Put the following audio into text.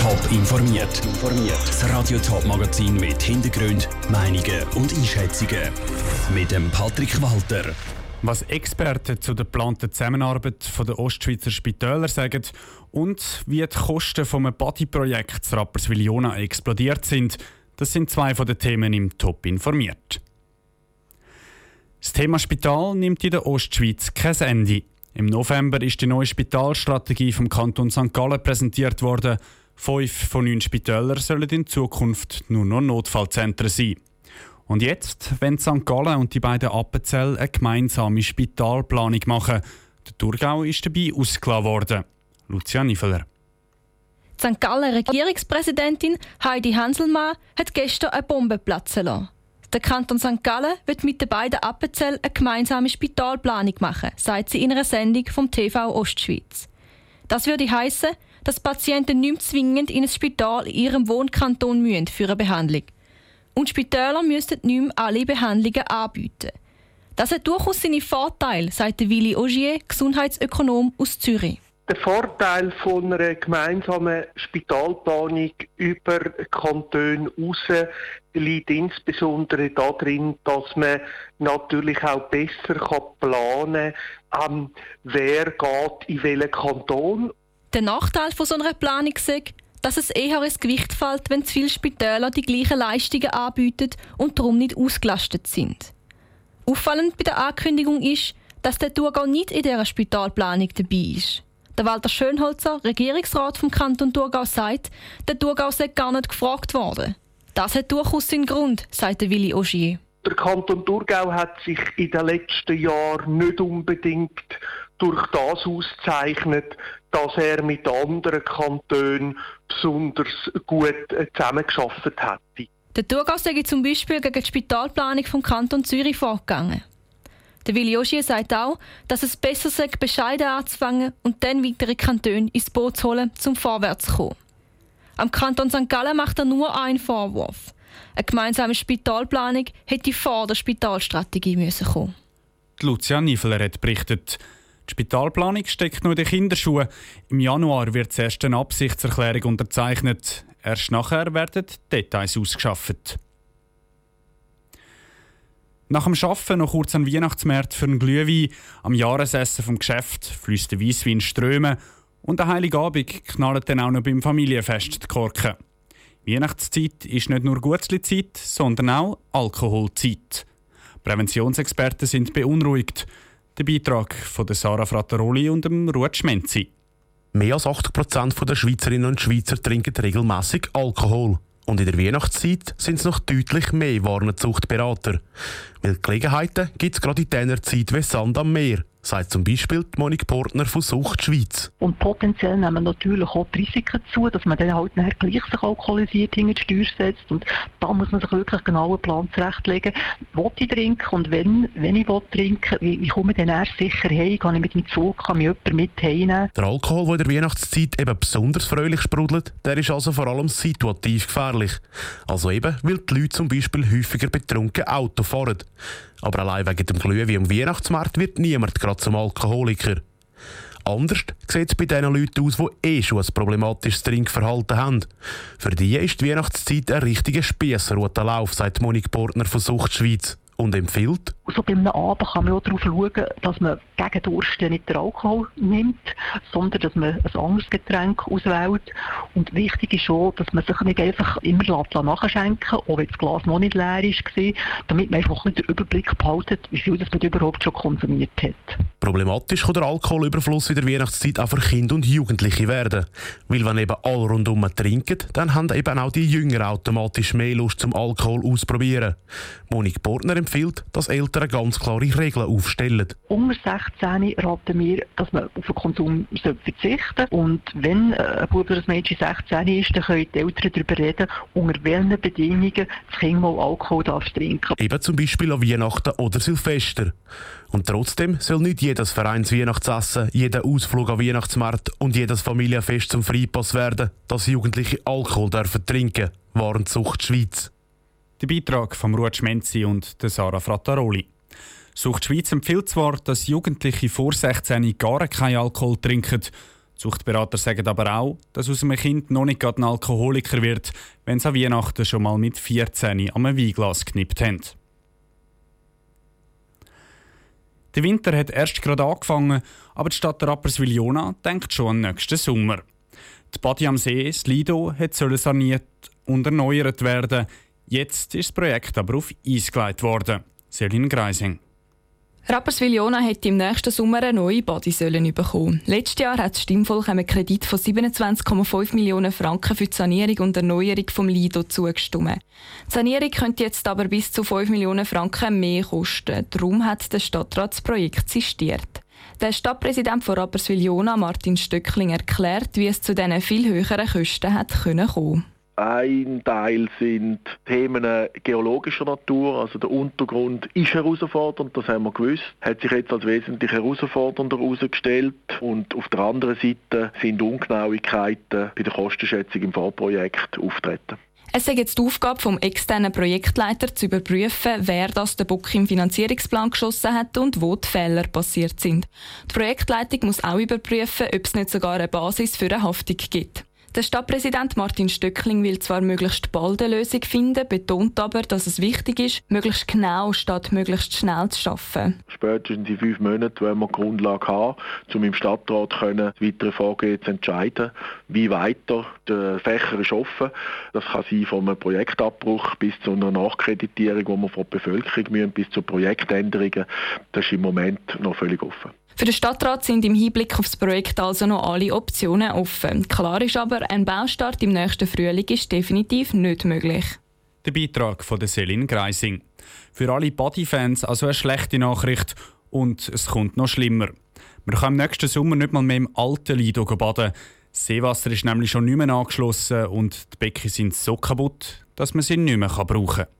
Top informiert. Das Radio Top Magazin mit Hintergrund, Meinungen und Einschätzungen mit dem Patrick Walter. Was Experten zu der geplanten Zusammenarbeit der Ostschweizer Spitäler sagen und wie die Kosten vom Bodyprojekt Rapperswil-Jona explodiert sind, das sind zwei von den Themen im Top informiert. Das Thema Spital nimmt in der Ostschweiz kein Ende. Im November ist die neue Spitalstrategie vom Kanton St. Gallen präsentiert worden. Fünf von neun Spitälern sollen in Zukunft nur noch Notfallzentren sein. Und jetzt, wenn St. Gallen und die beiden Appenzell eine gemeinsame Spitalplanung machen, der Thurgau ist dabei ausgelassen worden. Lucia Niveler. St. Gallen Regierungspräsidentin Heidi Hanselmann hat gestern eine Bombe platzen lassen. Der Kanton St. Gallen wird mit den beiden Appenzell eine gemeinsame Spitalplanung machen, sagt sie in einer Sendung vom TV Ostschweiz. Das würde heißen, dass Patienten nicht zwingend in ein Spital in ihrem Wohnkanton müssen für eine Behandlung. Und Spitäler müssten nicht mehr alle Behandlungen anbieten. Das hat durchaus seine Vorteile, sagt Willy Augier, Gesundheitsökonom aus Zürich. Der Vorteil von einer gemeinsamen Spitalplanung über Kantone raus liegt insbesondere darin, dass man natürlich auch besser planen kann, ähm, wer geht in welchen Kanton. Der Nachteil von so einer Planung ist, dass es eher ins Gewicht fällt, wenn zu viele Spitäler die gleichen Leistungen anbieten und darum nicht ausgelastet sind. Auffallend bei der Ankündigung ist, dass der Thurgau nicht in dieser Spitalplanung dabei ist. Der Walter Schönholzer, Regierungsrat vom Kanton Thurgau, sagt, der Thurgau sei gar nicht gefragt worden. Das hat durchaus seinen Grund, sagt Willi Augier. Der Kanton Thurgau hat sich in den letzten Jahren nicht unbedingt durch das auszeichnet, dass er mit anderen Kantonen besonders gut äh, zusammengearbeitet hätte. Der Thurgau sei zum Beispiel gegen die Spitalplanung vom Kanton Zürich vorgegangen. Der Willi Ogier sagt auch, dass es besser sei, bescheiden anzufangen und dann weitere Kantone ins Boot zu holen, zum vorwärts zu kommen. Am Kanton St. Gallen macht er nur einen Vorwurf. Eine gemeinsame Spitalplanung hätte vor der Spitalstrategie müssen kommen. Die Lucia Niveler hat berichtet. Die Spitalplanung steckt noch in den Kinderschuhen. Im Januar wird zuerst eine Absichtserklärung unterzeichnet. Erst nachher werden Details ausgeschafft. Nach dem Arbeiten noch kurz an Weihnachtsmärkte für einen Glühwein, am Jahresessen vom Geschäft fließt der Weisswein Strömen und der Heiligabend knallt dann auch noch beim Familienfest die Korken. Weihnachtszeit ist nicht nur Gutzli-Zeit, sondern auch Alkoholzeit. Präventionsexperten sind beunruhigt. Der Beitrag von Sarah Frattaroli und dem Ruud Schmenzi. Mehr als 80% der Schweizerinnen und Schweizer trinken regelmäßig Alkohol. Und in der Weihnachtszeit sind es noch deutlich mehr Warnenzuchtberater. Weil Gelegenheiten gibt es gerade in dieser Zeit wie Sand am Meer sagt zum Beispiel die Monik Portner von Sucht Schweiz. Und potenziell nehmen natürlich auch die Risiken zu, dass man dann halt nachher gleich sich alkoholisiert hinter die Steuer setzt. Und da muss man sich wirklich genau einen Plan zurechtlegen. Will ich trinken und wenn, wenn ich will trinken, wie, wie komme ich dann erst sicher heim? Kann ich mit dem Zug, kann mich jemand mit heimnehmen? Der Alkohol, der in der Weihnachtszeit eben besonders fröhlich sprudelt, der ist also vor allem situativ gefährlich. Also eben, weil die Leute zum Beispiel häufiger betrunken Auto fahren. Aber allein wegen dem Glühwein am Weihnachtsmarkt wird niemand gerade zum Alkoholiker. Anders sieht es bei den Leuten aus, die eh schon ein problematisches Trinkverhalten haben. Für die ist die Weihnachtszeit ein richtiger Spiessroter Lauf, sagt Monik Portner von Sucht Schweiz und empfiehlt. So bei einem Abend kann man auch darauf schauen, dass man gegen Durst nicht den Alkohol nimmt, sondern dass man ein anderes Getränk auswählt. Und wichtig ist auch, dass man sich nicht einfach immer nachschenken auch wenn das Glas noch nicht leer ist, damit man einfach ein den Überblick behaltet, wie viel das man überhaupt schon konsumiert hat. Problematisch kann der Alkoholüberfluss in der Weihnachtszeit auch für Kinder und Jugendliche werden. Weil wenn eben alle rundum trinken, dann haben eben auch die Jünger automatisch mehr Lust zum Alkohol ausprobieren. Monik Portner empfiehlt, dass Eltern ganz klare Regeln aufstellen. Unter 16 raten wir, dass man auf den Konsum verzichten. Und wenn ein Bub oder ein Mädchen 16 ist, dann können die Eltern darüber reden, unter welchen Bedingungen das Kind mal Alkohol darf trinken Eben zum Beispiel an Weihnachten oder Silvester. Und trotzdem soll nicht jedes Vereinsweihnachtsessen, jeder Ausflug an Weihnachtsmarkt und jedes Familienfest zum Freipass werden, dass Jugendliche Alkohol dürfen trinken, warnt Sucht Schweiz. Der Beitrag von Ruud Schmenzi und der Sarah Frattaroli. Sucht Schweiz empfiehlt zwar, dass Jugendliche vor 16 gar keinen Alkohol trinken. Suchtberater sagen aber auch, dass aus einem Kind noch nicht ein Alkoholiker wird, wenn es an Weihnachten schon mal mit 14 am Weinglas geknippt haben. Der Winter hat erst gerade angefangen, aber die Stadt Rapperswil-Jona denkt schon an nächsten Sommer. Die Badi am See, das Lido, soll saniert und erneuert werden. Jetzt ist das Projekt aber auf Eis gelegt worden. Selin Greising. Rapperswil-Jona hat im nächsten Sommer eine neue Badesäule bekommen. Letztes Jahr hat das Stimmvolk einen Kredit von 27,5 Millionen Franken für die Sanierung und Erneuerung vom Lido zugestimmt. Die Sanierung könnte jetzt aber bis zu 5 Millionen Franken mehr kosten. Darum hat der Stadtrat das Projekt sistiert. Der Stadtpräsident von Rapperswil-Jona, Martin Stöckling, erklärt, wie es zu diesen viel höheren Kosten hat kommen konnte. Ein Teil sind Themen geologischer Natur, also der Untergrund ist herausfordernd, das haben wir gewusst, hat sich jetzt als wesentlich herausfordernder herausgestellt und auf der anderen Seite sind Ungenauigkeiten bei der Kostenschätzung im Vorprojekt auftreten. Es ist jetzt die Aufgabe vom externen Projektleiter zu überprüfen, wer das den Bock im Finanzierungsplan geschossen hat und wo die Fehler passiert sind. Die Projektleitung muss auch überprüfen, ob es nicht sogar eine Basis für eine Haftung gibt. Der Stadtpräsident Martin Stöckling will zwar möglichst bald eine Lösung finden, betont aber, dass es wichtig ist, möglichst genau statt möglichst schnell zu arbeiten. Spätestens in fünf Monaten wollen wir die Grundlage haben, um im Stadtrat können, weitere Vorgehen zu entscheiden. Wie weiter, der Fächer ist offen. Das kann sein von einem Projektabbruch bis zu einer Nachkreditierung, die wir von der Bevölkerung müssen, bis zu Projektänderungen. Das ist im Moment noch völlig offen. Für den Stadtrat sind im Hinblick auf das Projekt also noch alle Optionen offen. Klar ist aber, ein Baustart im nächsten Frühling ist definitiv nicht möglich. Der Beitrag von der Selin Greising. Für alle Bodyfans also eine schlechte Nachricht und es kommt noch schlimmer. Wir können im nächsten Sommer nicht mal mehr im alten Lido baden. Das Seewasser ist nämlich schon nicht mehr angeschlossen und die Becken sind so kaputt, dass man sie nicht mehr brauchen kann.